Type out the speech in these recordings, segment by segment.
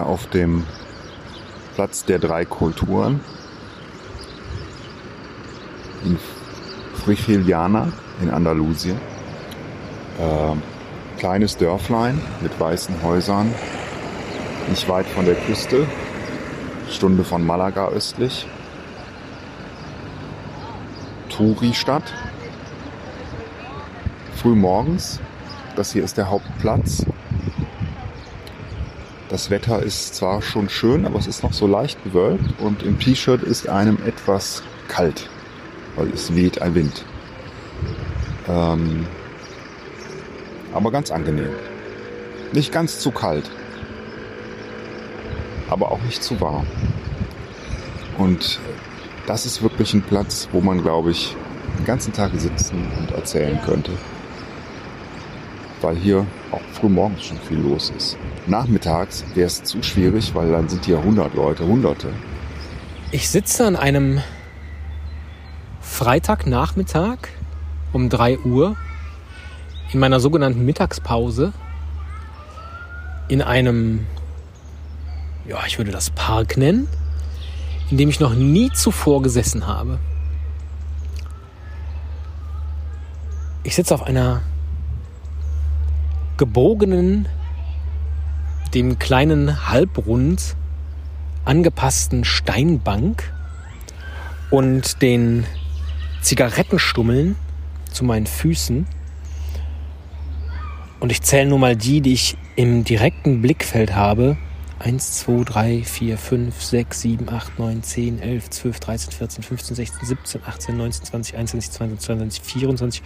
hier auf dem Platz der drei Kulturen in Frigiliana in Andalusien. Ähm, kleines Dörflein mit weißen Häusern, nicht weit von der Küste, Stunde von Malaga östlich. Touri-Stadt. Früh morgens. Das hier ist der Hauptplatz. Das Wetter ist zwar schon schön, aber es ist noch so leicht bewölkt und im T-Shirt ist einem etwas kalt, weil es weht ein Wind. Ähm, aber ganz angenehm. Nicht ganz zu kalt, aber auch nicht zu warm. Und das ist wirklich ein Platz, wo man, glaube ich, den ganzen Tag sitzen und erzählen könnte. Weil hier auch früh morgens schon viel los ist. Nachmittags wäre es zu schwierig, weil dann sind hier 100 Leute, Hunderte. Ich sitze an einem Freitagnachmittag um 3 Uhr in meiner sogenannten Mittagspause in einem, ja, ich würde das Park nennen, in dem ich noch nie zuvor gesessen habe. Ich sitze auf einer gebogenen dem kleinen halbrund angepassten Steinbank und den Zigarettenstummeln zu meinen Füßen. Und ich zähle nur mal die, die ich im direkten Blickfeld habe. 1, 2, 3, 4, 5, 6, 7, 8, 9, 10, 11, 12, 13, 14, 15, 16, 17, 18, 19, 20, 21, 22, 22, 24,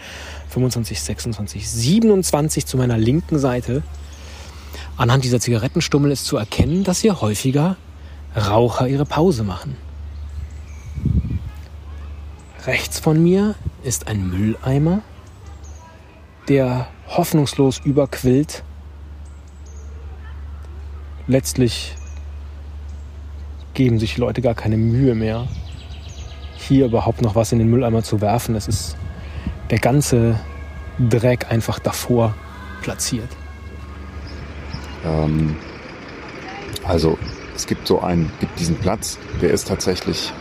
25, 26, 27 zu meiner linken Seite. Anhand dieser Zigarettenstummel ist zu erkennen, dass hier häufiger Raucher ihre Pause machen. Rechts von mir ist ein Mülleimer, der hoffnungslos überquillt. Letztlich geben sich Leute gar keine Mühe mehr, hier überhaupt noch was in den Mülleimer zu werfen. Es ist der ganze Dreck einfach davor platziert. Ähm, also es gibt so einen, gibt diesen Platz, der ist tatsächlich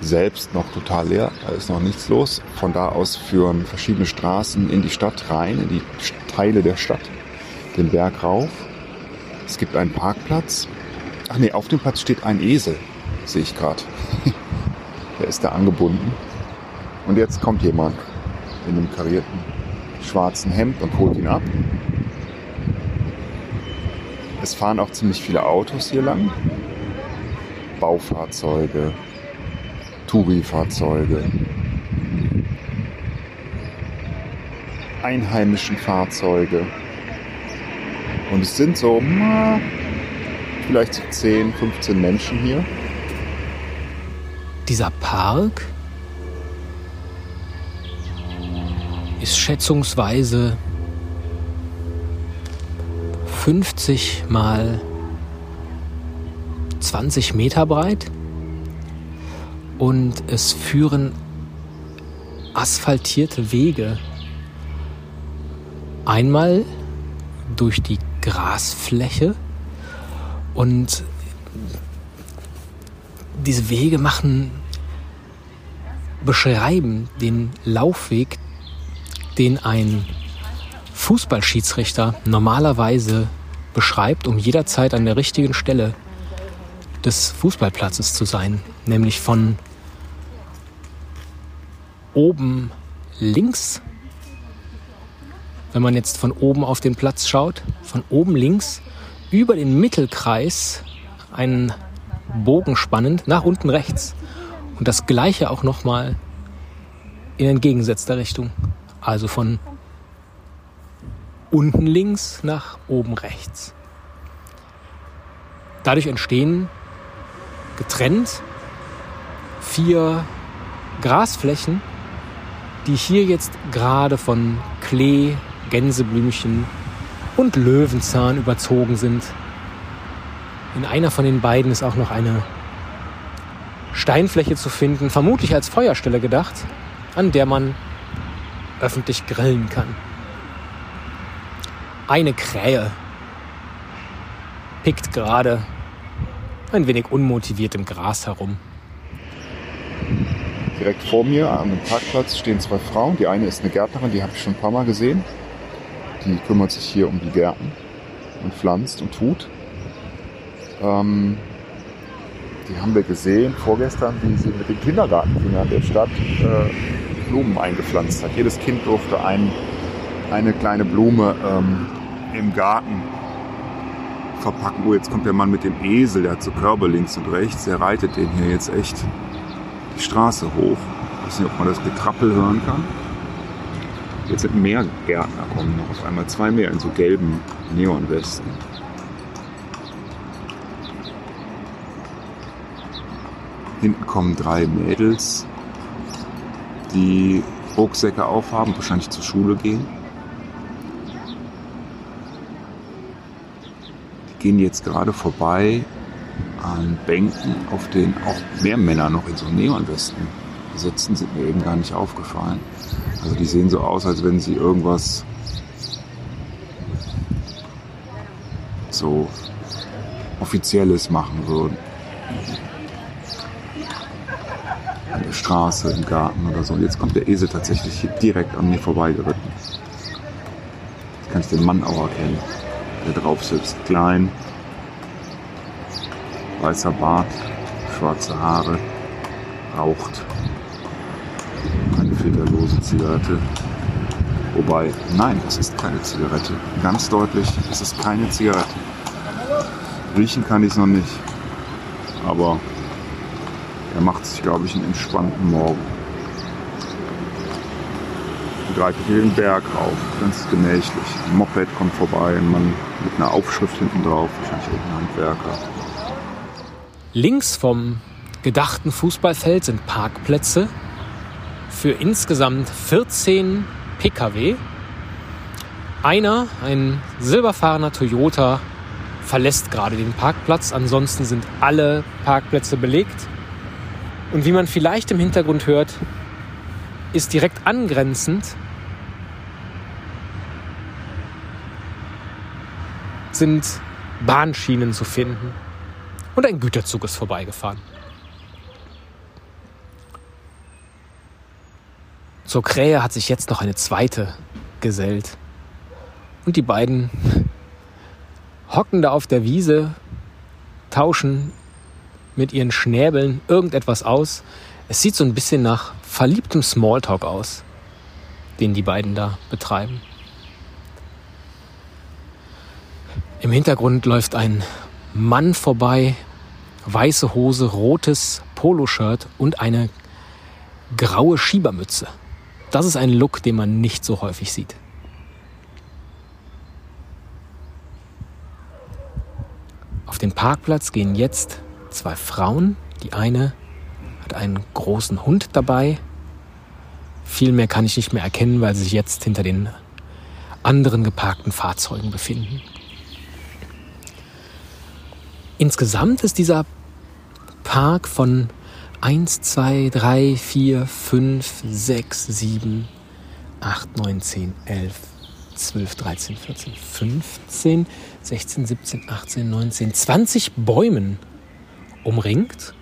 selbst noch total leer, da ist noch nichts los. Von da aus führen verschiedene Straßen in die Stadt rein, in die Teile der Stadt, den Berg rauf. Es gibt einen Parkplatz. Ach nee, auf dem Platz steht ein Esel, sehe ich gerade. der ist da angebunden. Und jetzt kommt jemand in einem karierten schwarzen Hemd und holt ihn ab. Es fahren auch ziemlich viele Autos hier lang. Baufahrzeuge, Touri-Fahrzeuge, einheimischen Fahrzeuge. Und es sind so na, vielleicht so 10, 15 Menschen hier. Dieser Park ist schätzungsweise 50 mal 20 Meter breit. Und es führen asphaltierte Wege einmal durch die Grasfläche. Und diese Wege machen, beschreiben den Laufweg, den ein Fußballschiedsrichter normalerweise beschreibt, um jederzeit an der richtigen Stelle des Fußballplatzes zu sein, nämlich von oben links, wenn man jetzt von oben auf den Platz schaut, von oben links über den Mittelkreis einen Bogen spannend nach unten rechts. Und das gleiche auch nochmal in entgegengesetzter Richtung, also von unten links nach oben rechts. Dadurch entstehen getrennt vier Grasflächen, die hier jetzt gerade von Klee, Gänseblümchen und Löwenzahn überzogen sind. In einer von den beiden ist auch noch eine Steinfläche zu finden, vermutlich als Feuerstelle gedacht, an der man öffentlich grillen kann eine Krähe pickt gerade ein wenig unmotiviert im Gras herum. Direkt vor mir an dem Parkplatz stehen zwei Frauen. Die eine ist eine Gärtnerin, die habe ich schon ein paar Mal gesehen. Die kümmert sich hier um die Gärten und pflanzt und tut. Ähm, die haben wir gesehen vorgestern, wie sie mit den Kindergartenkindern der Stadt äh, Blumen eingepflanzt hat. Jedes Kind durfte ein, eine kleine Blume ähm, im Garten verpacken. Oh, jetzt kommt der Mann mit dem Esel, der hat so Körbe links und rechts. Der reitet den hier jetzt echt die Straße hoch. Ich weiß nicht, ob man das Getrappel hören kann. Jetzt sind mehr Gärtner kommen noch auf einmal zwei mehr in so gelben Neonwesten. Hinten kommen drei Mädels, die Rucksäcke aufhaben, wahrscheinlich zur Schule gehen. Gehen jetzt gerade vorbei an Bänken, auf denen auch mehr Männer noch in so Neonwesten sitzen, sind mir eben gar nicht aufgefallen. Also die sehen so aus, als wenn sie irgendwas so Offizielles machen würden. An der Straße, im Garten oder so. Und jetzt kommt der Esel tatsächlich hier direkt an mir vorbeigeritten. Jetzt kann ich den Mann auch erkennen, der drauf sitzt. Klein, weißer Bart, schwarze Haare, raucht eine filterlose Zigarette. Wobei, nein, es ist keine Zigarette. Ganz deutlich, es ist keine Zigarette. Riechen kann ich es noch nicht. Aber er macht sich, glaube ich, einen entspannten Morgen. Hier den Berg rauf, ganz gemächlich. Ein Moped kommt vorbei, Mann mit einer Aufschrift hinten drauf, wahrscheinlich irgendein Handwerker. Links vom gedachten Fußballfeld sind Parkplätze für insgesamt 14 Pkw. Einer, ein silberfahrener Toyota, verlässt gerade den Parkplatz. Ansonsten sind alle Parkplätze belegt. Und wie man vielleicht im Hintergrund hört, ist direkt angrenzend sind Bahnschienen zu finden. Und ein Güterzug ist vorbeigefahren. Zur Krähe hat sich jetzt noch eine zweite gesellt. Und die beiden hocken da auf der Wiese, tauschen mit ihren Schnäbeln irgendetwas aus. Es sieht so ein bisschen nach verliebtem Smalltalk aus, den die beiden da betreiben. Im Hintergrund läuft ein Mann vorbei, weiße Hose, rotes Poloshirt und eine graue Schiebermütze. Das ist ein Look, den man nicht so häufig sieht. Auf den Parkplatz gehen jetzt zwei Frauen. Die eine hat einen großen Hund dabei. Viel mehr kann ich nicht mehr erkennen, weil sie sich jetzt hinter den anderen geparkten Fahrzeugen befinden. Insgesamt ist dieser Park von 1, 2, 3, 4, 5, 6, 7, 8, 9, 10, 11, 12, 13, 14, 15, 16, 17, 18, 19, 20 Bäumen umringt,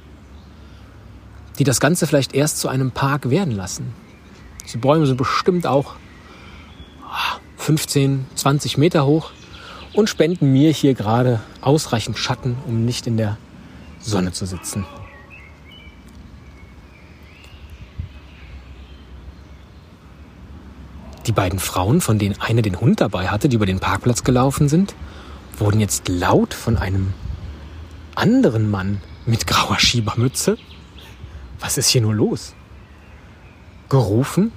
die das Ganze vielleicht erst zu einem Park werden lassen. Diese Bäume sind bestimmt auch 15, 20 Meter hoch und spenden mir hier gerade ausreichend Schatten, um nicht in der Sonne zu sitzen. Die beiden Frauen, von denen eine den Hund dabei hatte, die über den Parkplatz gelaufen sind, wurden jetzt laut von einem anderen Mann mit grauer Schiebermütze. Was ist hier nur los? Gerufen.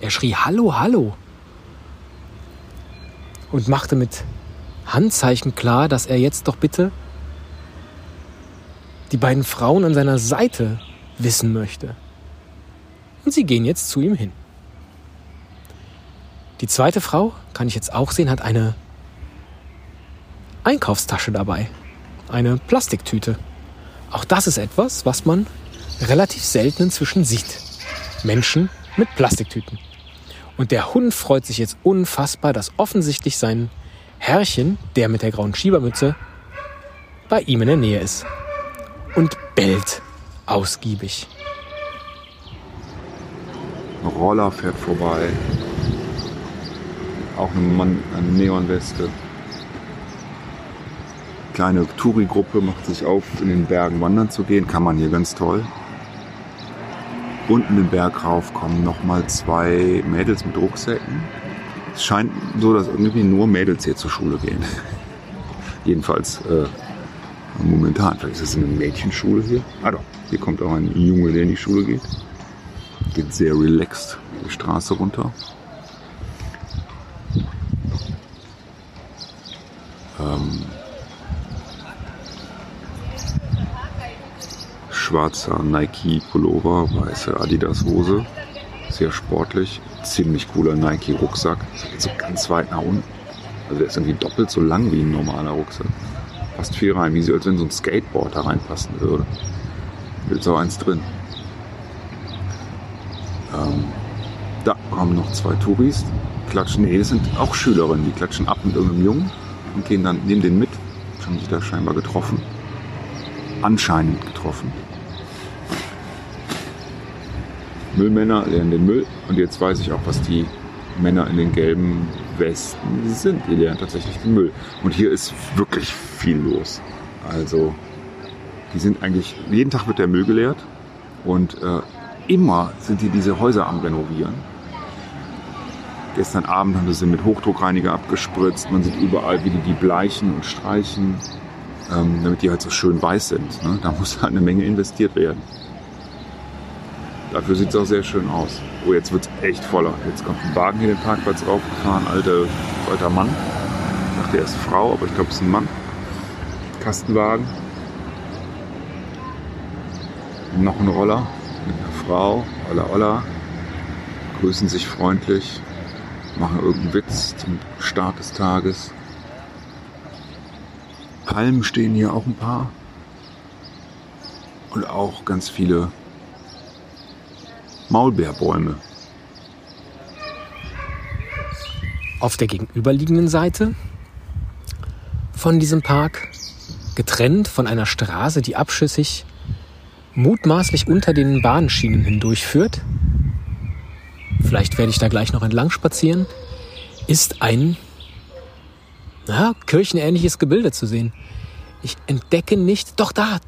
Er schrie Hallo, hallo. Und machte mit Handzeichen klar, dass er jetzt doch bitte die beiden Frauen an seiner Seite wissen möchte. Und sie gehen jetzt zu ihm hin. Die zweite Frau, kann ich jetzt auch sehen, hat eine Einkaufstasche dabei. Eine Plastiktüte. Auch das ist etwas, was man relativ selten inzwischen sieht. Menschen mit Plastiktüten. Und der Hund freut sich jetzt unfassbar, dass offensichtlich sein Herrchen, der mit der grauen Schiebermütze, bei ihm in der Nähe ist. Und bellt ausgiebig. Ein Roller fährt vorbei. Auch ein Mann, eine Neonweste. Kleine Touri-Gruppe macht sich auf, in den Bergen wandern zu gehen. Kann man hier ganz toll. Unten den Berg rauf kommen nochmal zwei Mädels mit Rucksäcken. Es scheint so, dass irgendwie nur Mädels hier zur Schule gehen. Jedenfalls äh, momentan. Vielleicht ist es eine Mädchenschule hier. Ah doch, hier kommt auch ein Junge, der in die Schule geht. Geht sehr relaxed die Straße runter. Ähm, schwarzer Nike Pullover, weiße Adidas Hose, sehr sportlich, ziemlich cooler Nike Rucksack, geht so ganz weit nach unten. Also der ist irgendwie doppelt so lang wie ein normaler Rucksack. Passt viel rein, wie als wenn so ein Skateboard da reinpassen würde. Ist auch eins drin. Ähm, da kommen noch zwei Touris, klatschen, nee, das sind auch Schülerinnen, die klatschen ab mit irgendeinem Jungen und gehen dann, nehmen den mit. Haben sich da scheinbar getroffen. Anscheinend getroffen. Müllmänner lernen den Müll und jetzt weiß ich auch, was die Männer in den gelben Westen sind. Die lernen tatsächlich den Müll. Und hier ist wirklich viel los. Also, die sind eigentlich, jeden Tag wird der Müll geleert und äh, immer sind die diese Häuser am Renovieren. Gestern Abend haben sie mit Hochdruckreiniger abgespritzt. Man sieht überall, wie die die bleichen und streichen, ähm, damit die halt so schön weiß sind. Ne? Da muss halt eine Menge investiert werden. Dafür sieht es auch sehr schön aus. Oh, jetzt wird es echt voller. Jetzt kommt ein Wagen hier den Parkplatz raufgefahren, alter, alter Mann. Ich dachte, er ist Frau, aber ich glaube, es ist ein Mann. Kastenwagen. Noch ein Roller mit einer Frau. Olla, olla. Grüßen sich freundlich. Machen irgendeinen Witz zum Start des Tages. Palmen stehen hier auch ein paar. Und auch ganz viele Maulbeerbäume. Auf der gegenüberliegenden Seite von diesem Park, getrennt von einer Straße, die abschüssig mutmaßlich unter den Bahnschienen hindurchführt, vielleicht werde ich da gleich noch entlang spazieren, ist ein na, kirchenähnliches Gebilde zu sehen. Ich entdecke nicht, doch da,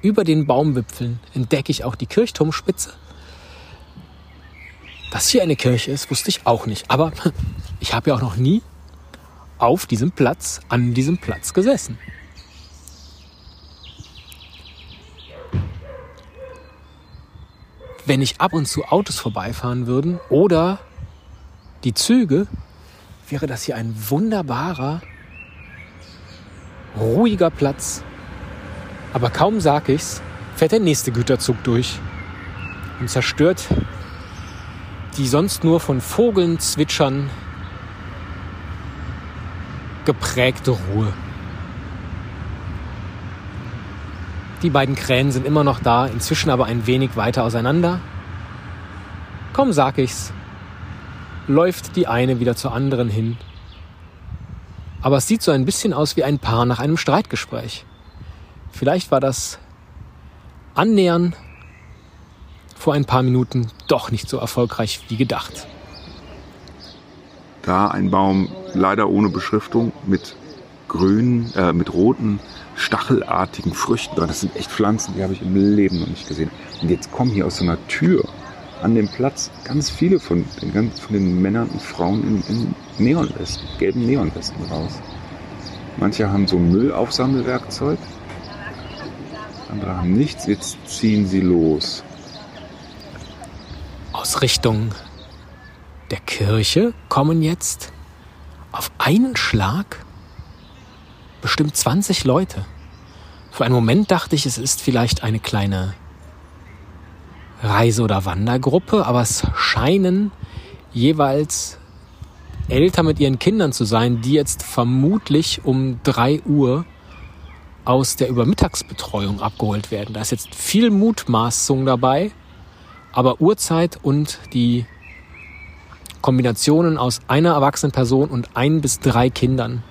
über den Baumwipfeln entdecke ich auch die Kirchturmspitze dass hier eine Kirche ist, wusste ich auch nicht. Aber ich habe ja auch noch nie auf diesem Platz, an diesem Platz gesessen. Wenn ich ab und zu Autos vorbeifahren würden oder die Züge, wäre das hier ein wunderbarer, ruhiger Platz. Aber kaum sag ich's, fährt der nächste Güterzug durch und zerstört die sonst nur von Vogeln zwitschern geprägte Ruhe. Die beiden Krähen sind immer noch da, inzwischen aber ein wenig weiter auseinander. Komm, sag ich's, läuft die eine wieder zur anderen hin. Aber es sieht so ein bisschen aus wie ein Paar nach einem Streitgespräch. Vielleicht war das Annähern vor ein paar Minuten doch nicht so erfolgreich wie gedacht. Da ein Baum leider ohne Beschriftung mit grünen, äh, mit roten, stachelartigen Früchten dran. Das sind echt Pflanzen, die habe ich im Leben noch nicht gesehen. Und jetzt kommen hier aus so einer Tür an dem Platz ganz viele von den, von den Männern und Frauen in, in Neonwesten, gelben Neonwesten raus. Manche haben so Müllaufsammelwerkzeug, andere haben nichts. Jetzt ziehen sie los aus Richtung der Kirche kommen jetzt auf einen Schlag bestimmt 20 Leute. Für einen Moment dachte ich, es ist vielleicht eine kleine Reise- oder Wandergruppe, aber es scheinen jeweils Eltern mit ihren Kindern zu sein, die jetzt vermutlich um 3 Uhr aus der Übermittagsbetreuung abgeholt werden. Da ist jetzt viel Mutmaßung dabei, aber Uhrzeit und die Kombinationen aus einer erwachsenen Person und ein bis drei Kindern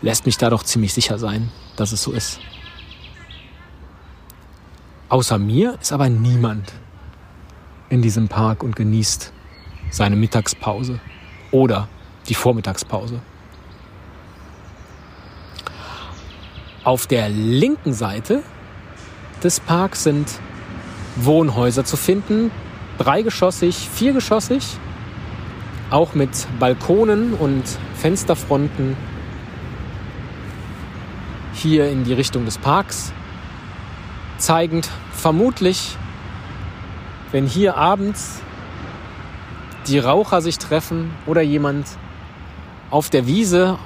lässt mich da doch ziemlich sicher sein, dass es so ist. Außer mir ist aber niemand in diesem Park und genießt seine Mittagspause oder die Vormittagspause. Auf der linken Seite des Parks sind Wohnhäuser zu finden, dreigeschossig, viergeschossig, auch mit Balkonen und Fensterfronten. Hier in die Richtung des Parks, zeigend vermutlich, wenn hier abends die Raucher sich treffen oder jemand auf der Wiese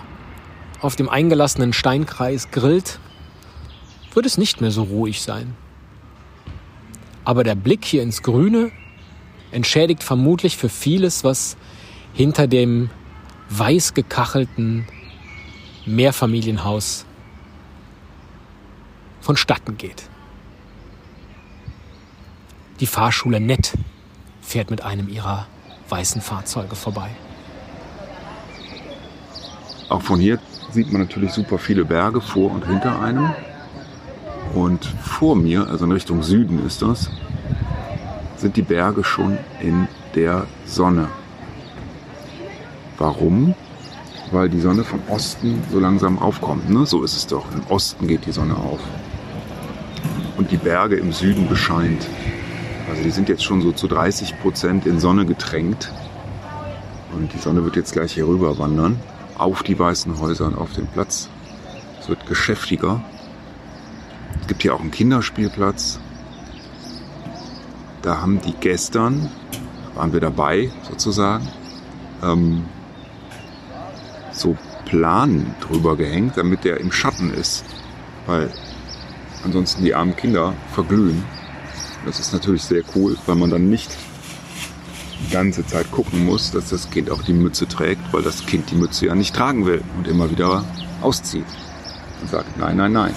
auf dem eingelassenen Steinkreis grillt, wird es nicht mehr so ruhig sein. Aber der Blick hier ins Grüne entschädigt vermutlich für vieles, was hinter dem weiß gekachelten Mehrfamilienhaus vonstatten geht. Die Fahrschule Nett fährt mit einem ihrer weißen Fahrzeuge vorbei. Auch von hier sieht man natürlich super viele Berge vor und hinter einem. Und vor mir, also in Richtung Süden ist das, sind die Berge schon in der Sonne. Warum? Weil die Sonne vom Osten so langsam aufkommt. Ne? So ist es doch. Im Osten geht die Sonne auf. Und die Berge im Süden bescheint. Also die sind jetzt schon so zu 30 Prozent in Sonne getränkt. Und die Sonne wird jetzt gleich hier rüber wandern. Auf die weißen Häuser und auf den Platz. Es wird geschäftiger. Es gibt hier auch einen Kinderspielplatz. Da haben die gestern, waren wir dabei sozusagen, ähm, so Plan drüber gehängt, damit der im Schatten ist. Weil ansonsten die armen Kinder verglühen. Das ist natürlich sehr cool, weil man dann nicht die ganze Zeit gucken muss, dass das Kind auch die Mütze trägt, weil das Kind die Mütze ja nicht tragen will und immer wieder auszieht und sagt, nein, nein, nein.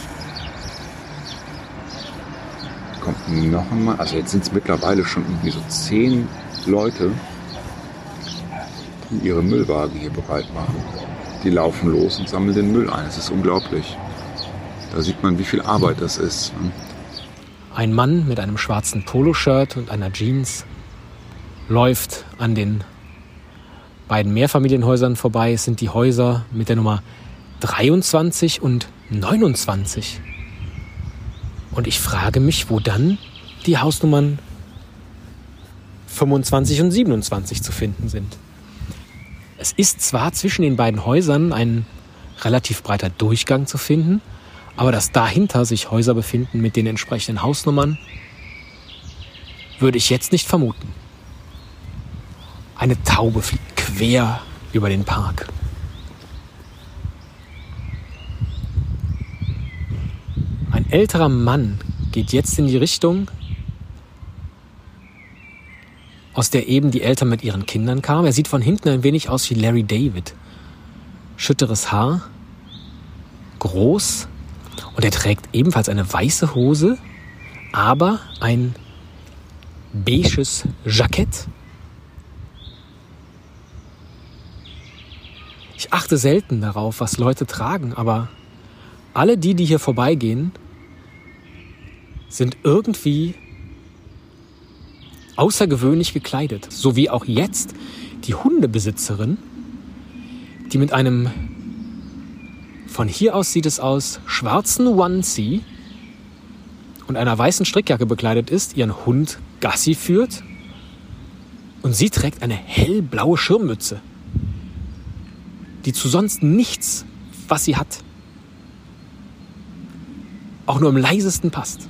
Kommt noch einmal, also jetzt sind es mittlerweile schon irgendwie so zehn Leute, die ihre Müllwagen hier bereit machen. Die laufen los und sammeln den Müll ein. Es ist unglaublich. Da sieht man, wie viel Arbeit das ist. Ne? Ein Mann mit einem schwarzen Poloshirt und einer Jeans läuft an den beiden Mehrfamilienhäusern vorbei. Es sind die Häuser mit der Nummer 23 und 29. Und ich frage mich, wo dann die Hausnummern 25 und 27 zu finden sind. Es ist zwar zwischen den beiden Häusern ein relativ breiter Durchgang zu finden, aber dass dahinter sich Häuser befinden mit den entsprechenden Hausnummern, würde ich jetzt nicht vermuten. Eine Taube fliegt quer über den Park. Älterer Mann geht jetzt in die Richtung, aus der eben die Eltern mit ihren Kindern kamen. Er sieht von hinten ein wenig aus wie Larry David. Schütteres Haar, groß und er trägt ebenfalls eine weiße Hose, aber ein beiges Jackett. Ich achte selten darauf, was Leute tragen, aber alle die, die hier vorbeigehen, sind irgendwie außergewöhnlich gekleidet, so wie auch jetzt die Hundebesitzerin, die mit einem, von hier aus sieht es aus, schwarzen Onesie und einer weißen Strickjacke bekleidet ist, ihren Hund Gassi führt und sie trägt eine hellblaue Schirmmütze, die zu sonst nichts, was sie hat, auch nur im leisesten passt.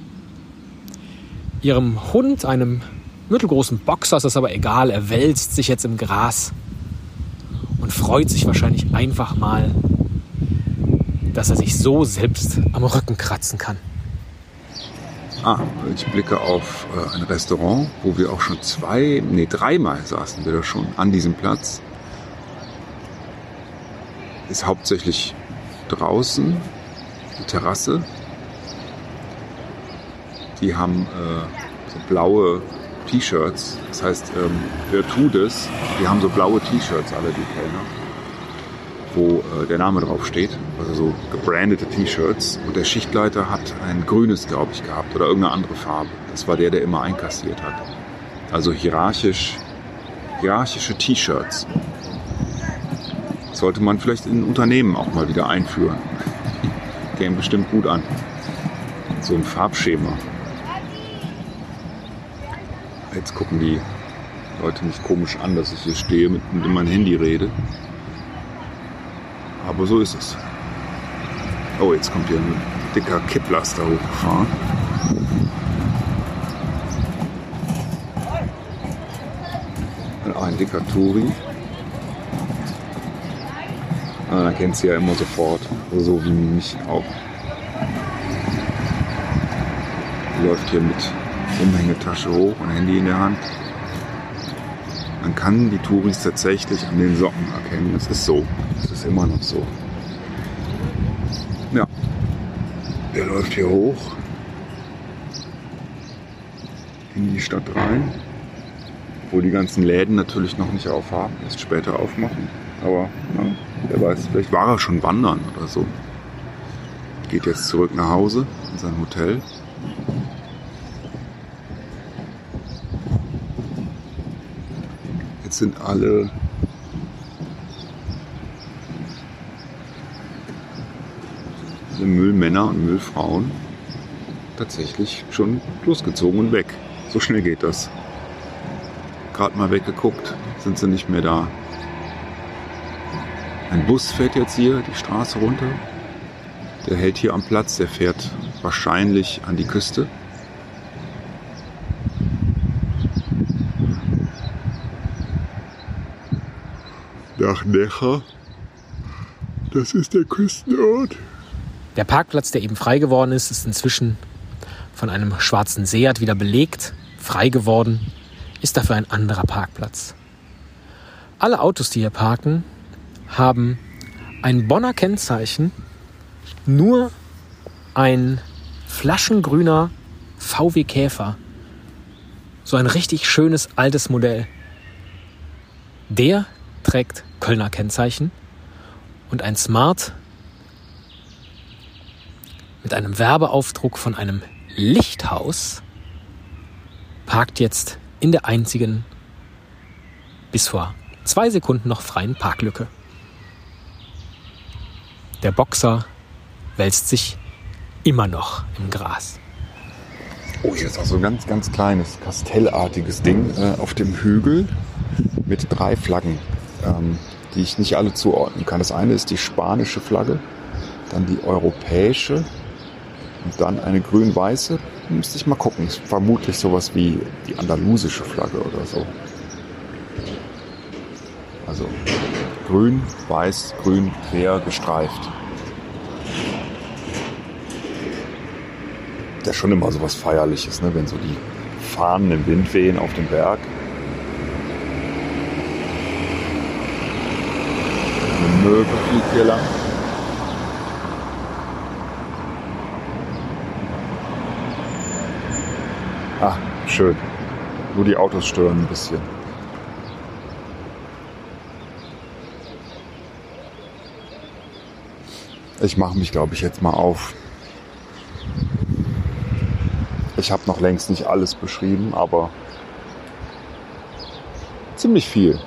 Ihrem Hund, einem mittelgroßen Boxer ist das aber egal. Er wälzt sich jetzt im Gras und freut sich wahrscheinlich einfach mal, dass er sich so selbst am Rücken kratzen kann. Ah, ich blicke auf äh, ein Restaurant, wo wir auch schon zwei, nee, dreimal saßen wir da schon an diesem Platz. Ist hauptsächlich draußen, die Terrasse. Die haben äh, so blaue T-Shirts. Das heißt, ähm, wer tut es? Die haben so blaue T-Shirts, alle die Kellner. wo äh, der Name drauf steht, also so gebrandete T-Shirts. Und der Schichtleiter hat ein grünes, glaube ich, gehabt oder irgendeine andere Farbe. Das war der, der immer einkassiert hat. Also hierarchisch, hierarchische T-Shirts. Sollte man vielleicht in Unternehmen auch mal wieder einführen. Käme bestimmt gut an. So ein Farbschema. Jetzt gucken die Leute mich komisch an, dass ich hier stehe und mit meinem Handy rede. Aber so ist es. Oh, jetzt kommt hier ein dicker Kipplaster hochgefahren. Ein dicker Touri. Ah, dann kennt sie ja immer sofort. So wie mich auch. Die läuft hier mit Umhängetasche hoch und Handy in der Hand. Man kann die Touris tatsächlich an den Socken erkennen. Das ist so. Das ist immer noch so. Ja. Der läuft hier hoch in die Stadt rein, wo die ganzen Läden natürlich noch nicht aufhaben, erst später aufmachen. Aber ja, wer weiß, vielleicht war er schon wandern oder so. Geht jetzt zurück nach Hause in sein Hotel. Jetzt sind alle Müllmänner und Müllfrauen tatsächlich schon losgezogen und weg. So schnell geht das. Gerade mal weggeguckt, sind sie nicht mehr da. Ein Bus fährt jetzt hier die Straße runter. Der hält hier am Platz, der fährt wahrscheinlich an die Küste. Nach Necha. Das ist der Küstenort. Der Parkplatz, der eben frei geworden ist, ist inzwischen von einem schwarzen Seat wieder belegt, frei geworden, ist dafür ein anderer Parkplatz. Alle Autos, die hier parken, haben ein Bonner Kennzeichen, nur ein flaschengrüner VW Käfer. So ein richtig schönes altes Modell. Der trägt Kölner Kennzeichen und ein Smart mit einem Werbeaufdruck von einem Lichthaus parkt jetzt in der einzigen bis vor zwei Sekunden noch freien Parklücke. Der Boxer wälzt sich immer noch im Gras. Oh, hier ist auch so ein ganz, ganz kleines, kastellartiges Ding äh, auf dem Hügel mit drei Flaggen, ähm, die ich nicht alle zuordnen kann. Das eine ist die spanische Flagge, dann die europäische und dann eine grün-weiße. Müsste ich mal gucken. Ist vermutlich sowas wie die andalusische Flagge oder so. Also grün, weiß, grün, quer gestreift. Das ist schon immer so was Feierliches, ne? wenn so die Fahnen im Wind wehen auf dem Berg. Eine Möwe fliegt hier lang. Ah, schön. Nur die Autos stören ein bisschen. Ich mache mich, glaube ich, jetzt mal auf. Ich habe noch längst nicht alles beschrieben, aber ziemlich viel.